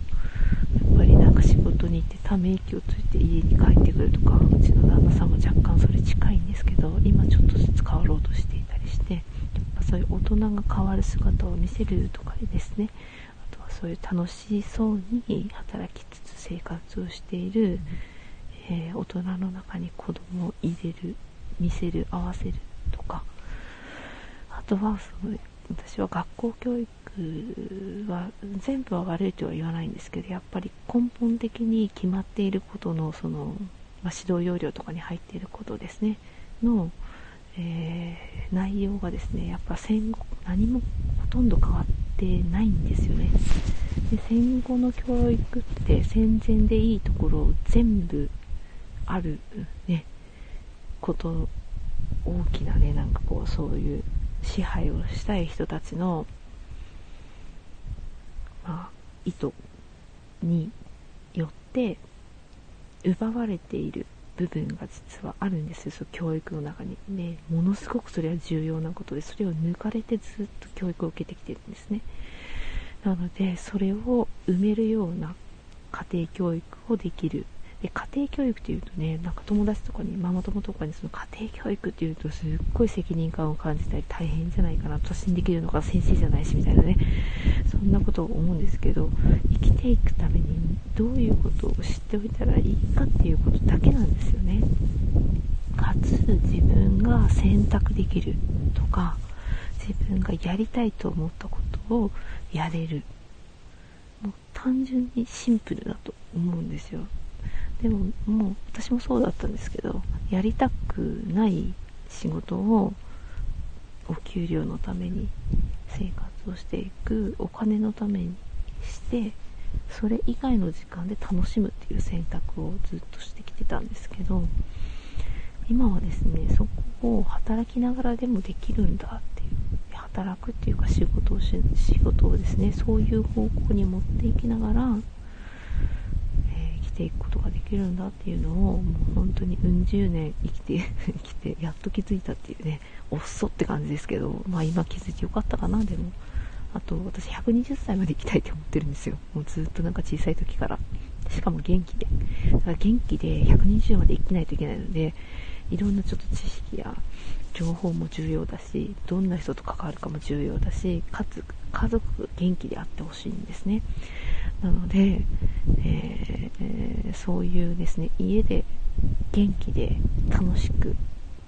ぱりなんか仕事に行ってため息をついて家に帰ってくるとか、うちの旦那さんも若干それ近いんですけど、今ちょっとずつ変わろうとしていたりして、やっぱそういう大人が変わる姿を見せるとかですね、そういう楽しそうに働きつつ生活をしている、えー、大人の中に子供を入れる見せる合わせるとかあとはその私は学校教育は全部は悪いとは言わないんですけどやっぱり根本的に決まっていることのその、まあ、指導要領とかに入っていることですね。の、えー、内容がですねやっぱ戦後何もほとんど変わってないんですよね。で戦後の教育って戦前でいいところ全部あるねこと大きなねなんかこうそういう支配をしたい人たちのまあ意図によって奪われている。部分が実はあるんですよそ教育の中に。ねものすごくそれは重要なことでそれを抜かれてずっと教育を受けてきてるんですね。なのでそれを埋めるような家庭教育をできるで家庭教育っていうとねなんか友達とかにママ友とかにその家庭教育っていうとすっごい責任感を感じたり大変じゃないかな私にできるのが先生じゃないしみたいなねそんなことを思うんですけど生きていくためにどういうことを知っておいたらいいかっていうことだけなんですよね。かつ自分が選択できるとか自分がやりたいと思ったことをやれる。もう単純にシンプルだと思うんですよ。でももう私もそうだったんですけどやりたくない仕事をお給料のために生活をしていくお金のためにしてそれ以外の時間で楽しむっていう選択をずっとしてきてたんですけど今はですねそこを働きながらでもできるんだっていう働くっていうか仕事をし仕事をですねそういう方向に持っていきながら、えー、生きていくことができるんだっていうのをもう本当にうん十年生きて *laughs* きてやっと気づいたっていうねおっそって感じですけどまあ今気づいてよかったかなでも。あと私120歳まで生きたいって思ってるんですよ。もうずっとなんか小さい時から。しかも元気で。だから元気で120まで生きないといけないのでいろんなちょっと知識や情報も重要だしどんな人と関わるかも重要だしかつ家族が元気であってほしいんですね。なので、えー、そういうですね家で元気で楽しく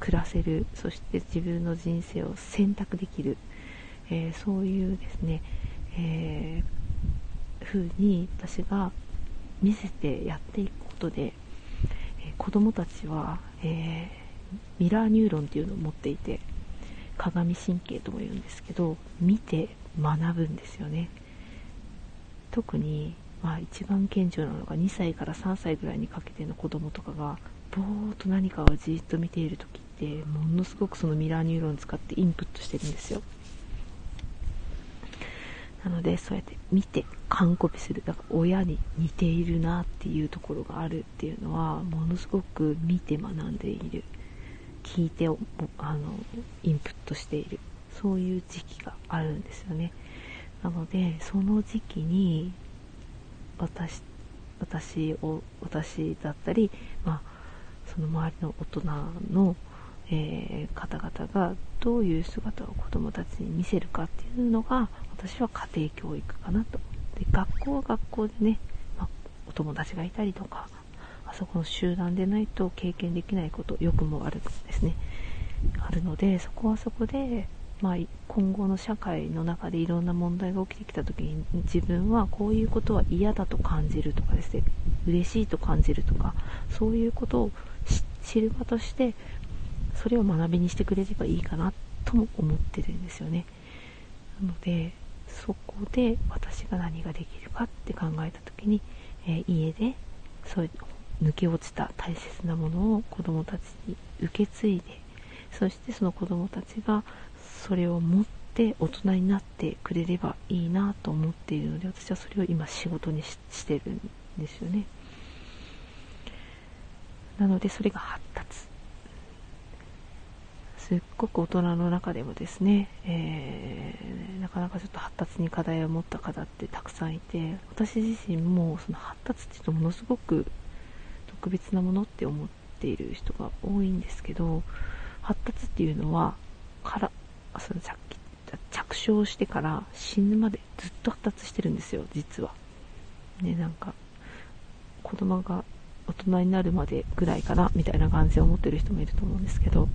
暮らせるそして自分の人生を選択できる、えー、そういうですね、えー、風に私が見せてやっていくことで、えー、子供たちは、えー、ミラーニューロンっていうのを持っていて鏡神経とも言うんですけど見て学ぶんですよね。特に、まあ、一番顕著なのが2歳から3歳ぐらいにかけての子供とかがぼーっと何かをじっと見ている時ってものすごくそのミラーニューロン使ってインプットしてるんですよ。なのでそうやって見て完コピする。だから親に似ているなっていうところがあるっていうのはものすごく見て学んでいる。聞いてあのインプットしている。そういう時期があるんですよね。なのでその時期に私私を私だったり、まあ、その周りの大人のえー、方々がどういう姿を子どもたちに見せるかっていうのが私は家庭教育かなと。で学校は学校でね、まあ、お友達がいたりとかあそこの集団でないと経験できないことよくもあるんですね。あるのでそこはそこで、まあ、今後の社会の中でいろんな問題が起きてきた時に自分はこういうことは嫌だと感じるとかですね嬉しいと感じるとかそういうことを知る場としてそれを学びにしてくれればいいかなとも思ってるんですよね。なのでそこで私が何ができるかって考えた時に、えー、家でそういう抜け落ちた大切なものを子供たちに受け継いでそしてその子供たちがそれを持って大人になってくれればいいなと思っているので私はそれを今仕事にしてるんですよね。なのでそれが発達。すっごく大人の中でもですね、えー、なかなかちょっと発達に課題を持った方ってたくさんいて私自身もその発達っていうとものすごく特別なものって思っている人が多いんですけど発達っていうのはからその着着床してから死ぬまでずっと発達してるんですよ実は。ねなんか子供が大人になるまでぐらいかなみたいな感じで思ってる人もいると思うんですけど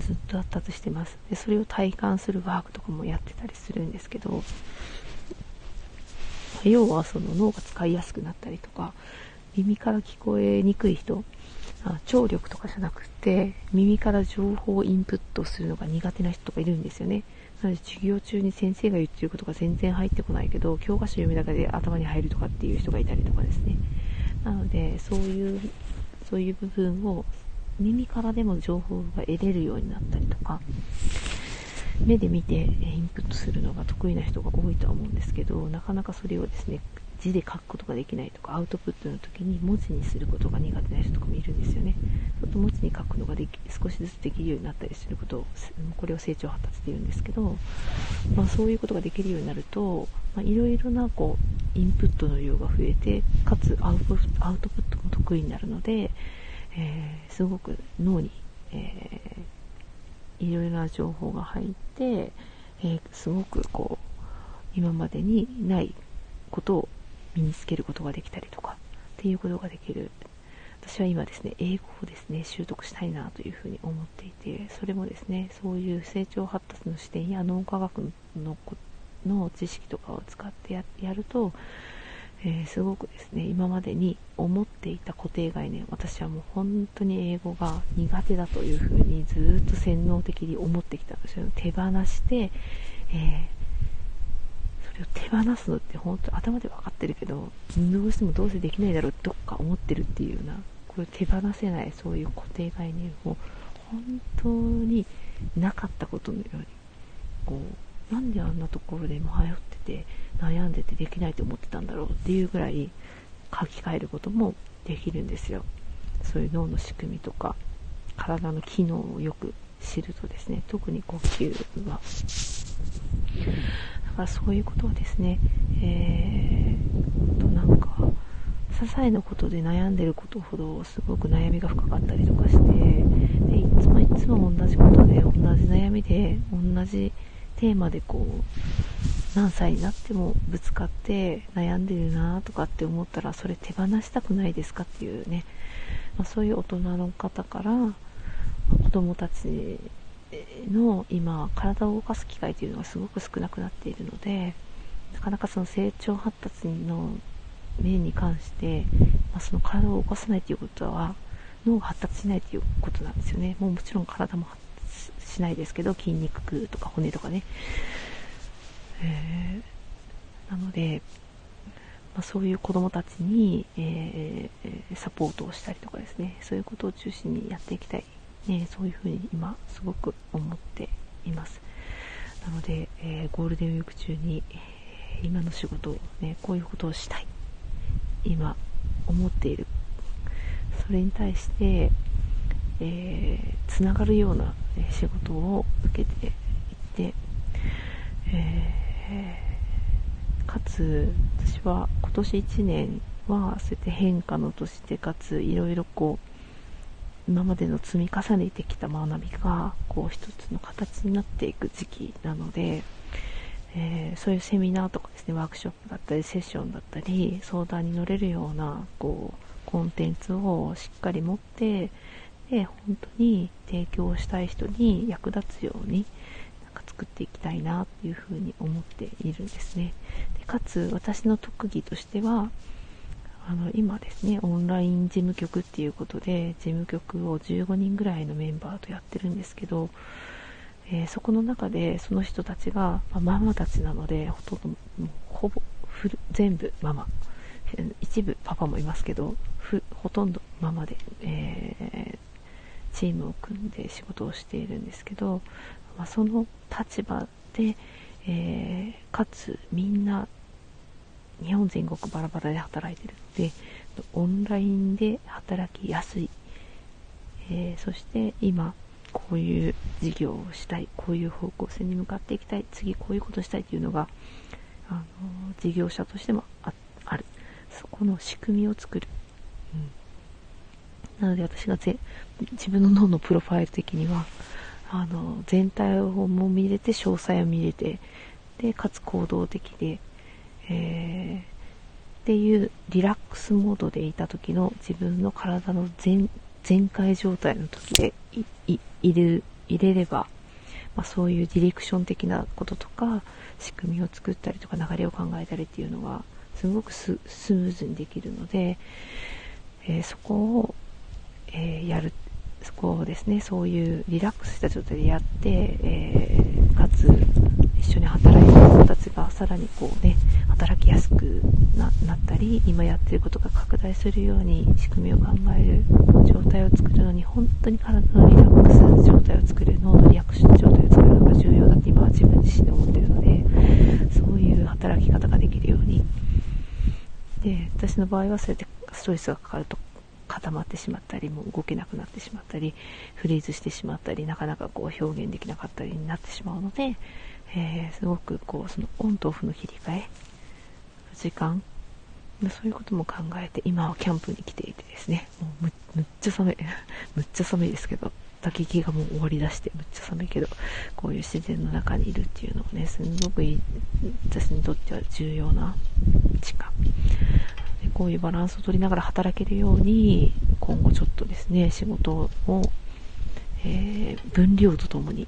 ずっと発達してます。でそれを体感するワークとかもやってたりするんですけど要はその脳が使いやすくなったりとか耳から聞こえにくい人あ聴力とかじゃなくて耳から情報をインプットするのが苦手な人とかいるんですよね。なので授業中に先生が言ってることが全然入ってこないけど教科書読むだけで頭に入るとかっていう人がいたりとかですね。なのでそういうそういう部分を耳からでも情報が得れるようになったりとか目で見てインプットするのが得意な人が多いとは思うんですけどなかなかそれをですね字で書くことができないとかアウトプットの時に文字にすることが苦手な人とかもいるんですよね。ちょっと文字に書くのができ少しずつできるようになったりすることをこれを成長発達って言うんですけど、まあ、そういうことができるようになるといろいろなこうインプットの量が増えてかつアウトプットも得意になるのでえー、すごく脳に、えー、いろいろな情報が入って、えー、すごくこう今までにないことを身につけることができたりとかっていうことができる。私は今ですね英語をですね習得したいなというふうに思っていてそれもですねそういう成長発達の視点や脳科学のの知識とかを使ってやるとえー、すごくですね今までに思っていた固定概念私はもう本当に英語が苦手だというふうにずっと洗脳的に思ってきたんですよ。手放して、えー、手放すのって本当頭で分かってるけどどうしてもどうせできないだろうどっか思ってるっていうようなこれ手放せないそういう固定概念を本当になかったことのようにこうなんであんなところで迷ってて悩んでてできないと思ってたんだろうっていうぐらい書き換えることもできるんですよ。そういう脳の仕組みとか体の機能をよく知るとですね特に呼吸は。だからそういうことをですねえー、となんか些細なことで悩んでることほどすごく悩みが深かったりとかしてでいつもいつも同じことで同じ悩みで同じテーマでこう何歳になってもぶつかって悩んでるなとかって思ったらそれ手放したくないですかっていうね、まあ、そういう大人の方から子供たちの今体を動かす機会というのがすごく少なくなっているのでなかなかその成長発達の面に関して、まあ、その体を動かさないということは脳が発達しないということなんですよね。もうもちろん体も発達しないですけど筋肉とか骨とかね、えー、なので、まあ、そういう子供たちに、えー、サポートをしたりとかですね。そういうことを中心にやっていきたい、ね、そういうふうに今すごく思っています。なので、えー、ゴールデンウィーク中に今の仕事をねこういうことをしたい。今思っている。それに対して、えー、つながるような仕事を受けていって、えー、かつ私は今年1年はそうやって変化の年でかついろいろこう今までの積み重ねてきた学びがこう一つの形になっていく時期なので、えー、そういうセミナーとかですねワークショップだったりセッションだったり相談に乗れるようなこうコンテンツをしっかり持ってで本当に提供したい人に役立つようになんか作っていきたいなっていうふうに思っているんですね。でかつ私の特技としてはあの今ですねオンライン事務局っていうことで事務局を15人ぐらいのメンバーとやってるんですけどえー、そこの中でその人たちが、まあ、ママたちなのでほとんどもうほぼ全部ママ。一部パパもいますけどほとんどママで、えー、チームを組んで仕事をしているんですけど、まあ、その立場で、えー、かつみんな日本全国バラバラで働いてる。でオンラインで働きやすい、えー、そして今こういう事業をしたい。こういう方向性に向かっていきたい。次こういうことしたいというのがあの事業者としてもある。そこの仕組みを作る、うん、なので私がぜ自分の脳のプロファイル的にはあの全体をも見れて詳細を見れてでかつ行動的で、えー、っていうリラックスモードでいた時の自分の体の全全開状態の時で入れ入れれば、まあ、そういうディレクション的なこととか仕組みを作ったりとか流れを考えたりっていうのがすごくスムーズにできるので、えー、そこを、えー、やるそこをですねそういうリラックスした状態でやって、えー、かつ一緒に働いてる人たちがさらにこうね働きやすくなったり今やってることが拡大するように仕組みを考える状態を作るのに本当に体のリラックス状態を作る脳のリラックス状態を作るのが重要だって今は自分自身で思ってるのでそういう働き方ができるようにで私の場合はそうやってストレスがかかると固まってしまったりもう動けなくなってしまったりフリーズしてしまったりなかなかこう表現できなかったりになってしまうのでえー、すごくこうそのオンとオフの切り替え時間。そういうことも考えて今はキャンプに来ていてですね。もうむむっちゃ寒い。*laughs* むっちゃ寒いですけど。焚き木がもう終わりだしてむっちゃ寒いけどこういう自然の中にいるっていうのをねすごくいい私にとっては重要な時間。でこういうバランスを取りながら働けるように今後ちょっとですね仕事を、えー、分量とともに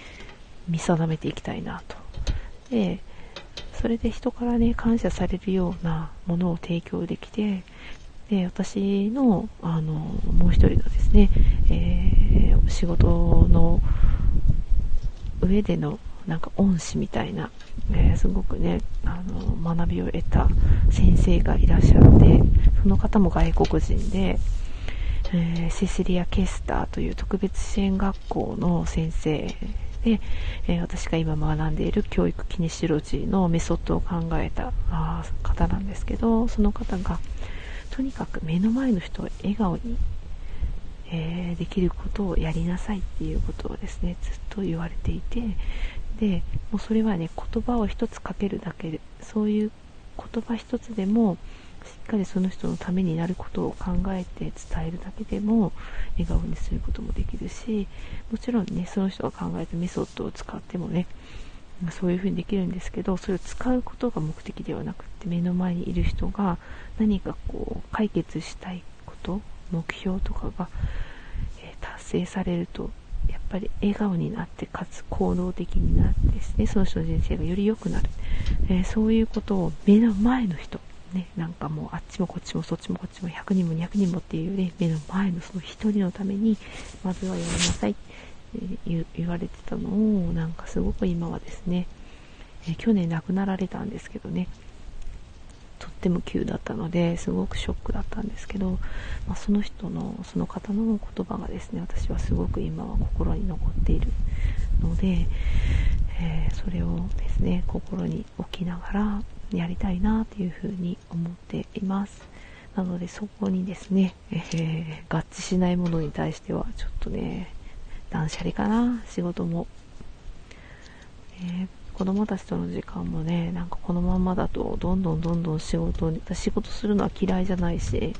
*laughs* 見定めていきたいなと。で、それで人からね、感謝されるようなものを提供できて、で、私の、あの、もう一人のですね、えー、仕事の上でのなんか恩師みたいな、えー、すごくね、あの、学びを得た先生がいらっしゃって、その方も外国人で、えー、セシリア・ケスターという特別支援学校の先生で、えー、私が今学んでいる教育キネシロジーのメソッドを考えた方なんですけど、その方が、とにかく目の前の人を笑顔に、えー、できることをやりなさいっていうことをですね、ずっと言われていて、で、もうそれはね、言葉を一つかけるだけで、そういう言葉一つでも、しっかりその人のためになることを考えて伝えるだけでも笑顔にすることもできるしもちろんねその人が考えたメソッドを使ってもねそういうふうにできるんですけどそれを使うことが目的ではなくて目の前にいる人が何かこう解決したいこと目標とかが、え、達成されるとやっぱり笑顔になってかつ行動的になってですねその人の人生がより良くなる、えー、そういうことを目の前の人ね、なんかもうあっちもこっちもそっちもこっちも100人も200人もっていうね、目の前のその1人のために、まずはやりなさいって言われてたのを、なんかすごく今はですね、え去年亡くなられたんですけどね、とっても急だったのですごくショックだったんですけど、まあ、その人のその方の言葉がですね私はすごく今は心に残っているので、えー、それをですね心に置きながらやりたいなというふうに思っています。なのでそこにですね、えー、合致しないものに対してはちょっとね断捨離かな。仕事も、えー子供たちとの時間もね、なんかこのままだと、どんどんどんどん仕事に、仕事するのは嫌いじゃないし、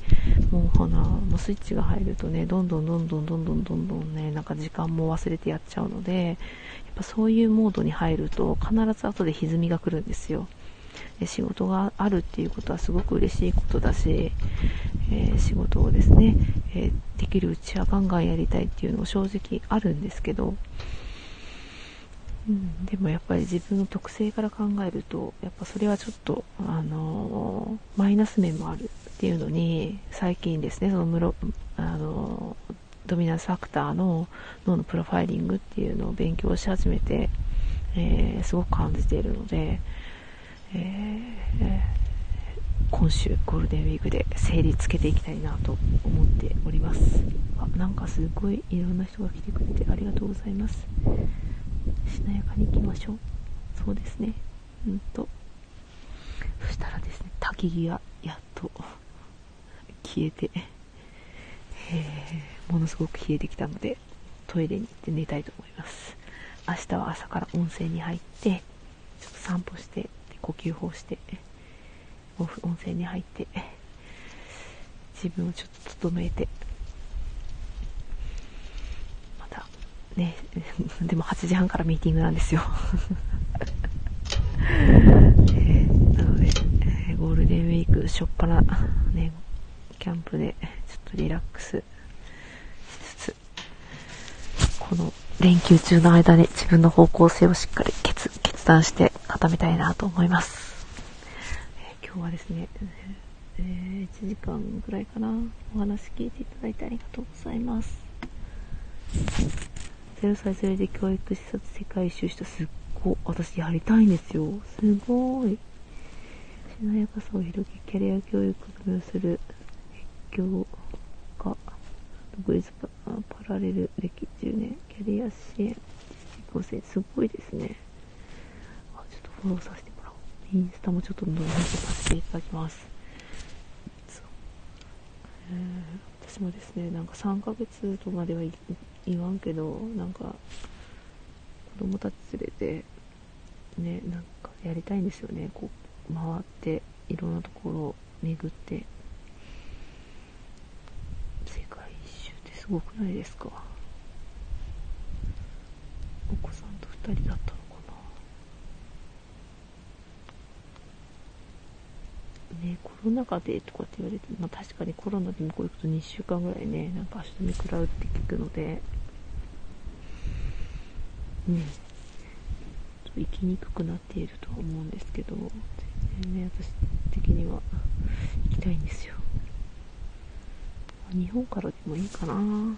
もうほな、もうスイッチが入るとね、どんどんどんどんどんどんどんどんね、なんか時間も忘れてやっちゃうので、やっぱそういうモードに入ると、必ず後で歪みが来るんですよ。仕事があるっていうことはすごく嬉しいことだし、えー、仕事をですね、えー、できるうちはガンガンやりたいっていうのも正直あるんですけど、うん、でもやっぱり自分の特性から考えるとやっぱそれはちょっと、あのー、マイナス面もあるっていうのに最近ですねそのムロ、あのー、ドミナンスファクターの脳のプロファイリングっていうのを勉強し始めて、えー、すごく感じているので、え今週ゴールデンウィークで整理つけていきたいなと思っております。あなんかすごいいろんな人が来てくれてありがとうございます。しなやかにいきましょう。そうですね。うんと。そしたらですね焚き木がやっと消えて、えー、ものすごく冷えてきたのでトイレに行って寝たいと思います。明日は朝から温泉に入ってちょっと散歩して呼吸法して温泉に入って自分をちょっと整えてまたね、*laughs* でも8時半からミーティングなんですよ。*laughs* えー、なので、えー、ゴールデンウィーク初っ端ね、キャンプでちょっとリラックスしつつ、この連休中の間に自分の方向性をしっかり決断して固めたいなと思います。えー、今日はですね、えー、1時間ぐらいかな、お話聞いていただいてありがとうございます。0歳それで教育視察世界一周したすっごい、私やりたいんですよ。すごい。しなやかさを広げ、キャリア教育をする、越境家、独立パラレル歴10年、キャリア支援、実績成、すごいですね。フォローさせてもらおう。インスタもちょっとどんどんさせていただきます。そう。えー、私もですね、なんか3ヶ月とまでは言わんけどなんか子供たち連れてねなんかやりたいんですよねこう回っていろんなところを巡って世界一周ってすごくないですか？お子さんと2人だったのかなねコロナ禍でとかって言われて、まあ、確かにコロナで向こう行くと2週間ぐらいねなんか足止め食らうって聞くので。ね生きにくくなっているとは思うんですけど全然ね私的には行きたいんですよ。日本からでもいいかな。今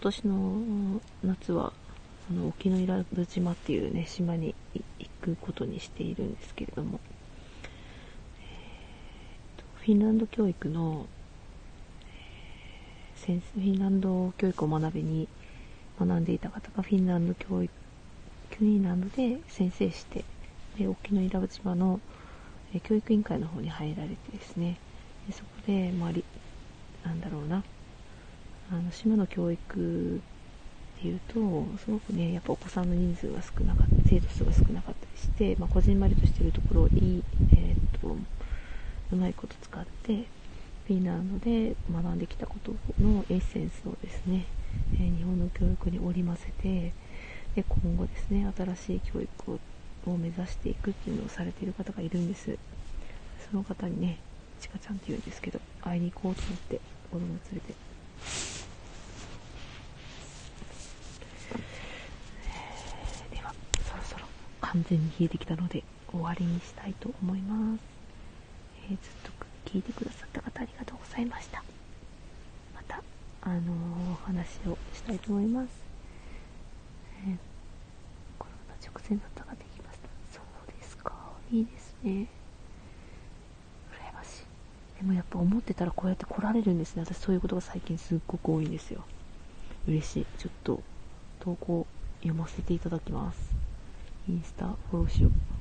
年の夏はその沖永良部島っていうね島に行くことにしているんですけれども、えー、フィンランド教育の、えー、フィンランド教育を学びに学んでいた方がフィンランド教育フィンランドで先生してで沖永良部島の、教育委員会の方に入られてですね。でそこで、まあ、なんだろうな。あの島の教育っていうとすごくねやっぱお子さんの人数が少なかった。生徒数が少なかったりして、まあ、こじんまりとしてるところをいい、えー、っとうまいこと使ってフィンランドで学んできたことのエッセンスをですね、えー、日本の教育に織り交ぜてで今後ですね新しい教育を目指していくっていうのをされている方がいるんです。その方にねちかちゃんって言うんですけど会いに行こうと思って子供連れて。完全に冷えてきたので終わりにしたいと思います、えー、ずっと聞いてくださった方ありがとうございました。またあのー、お話をしたいと思います、えー、コロナ直前の方ができました。そうですか。いいですね。羨ましい。でもやっぱ思ってたらこうやって来られるんですね。私そういうことが最近すっごく多いんですよ。嬉しい。ちょっと投稿読ませていただきます。インスタフォローしよう。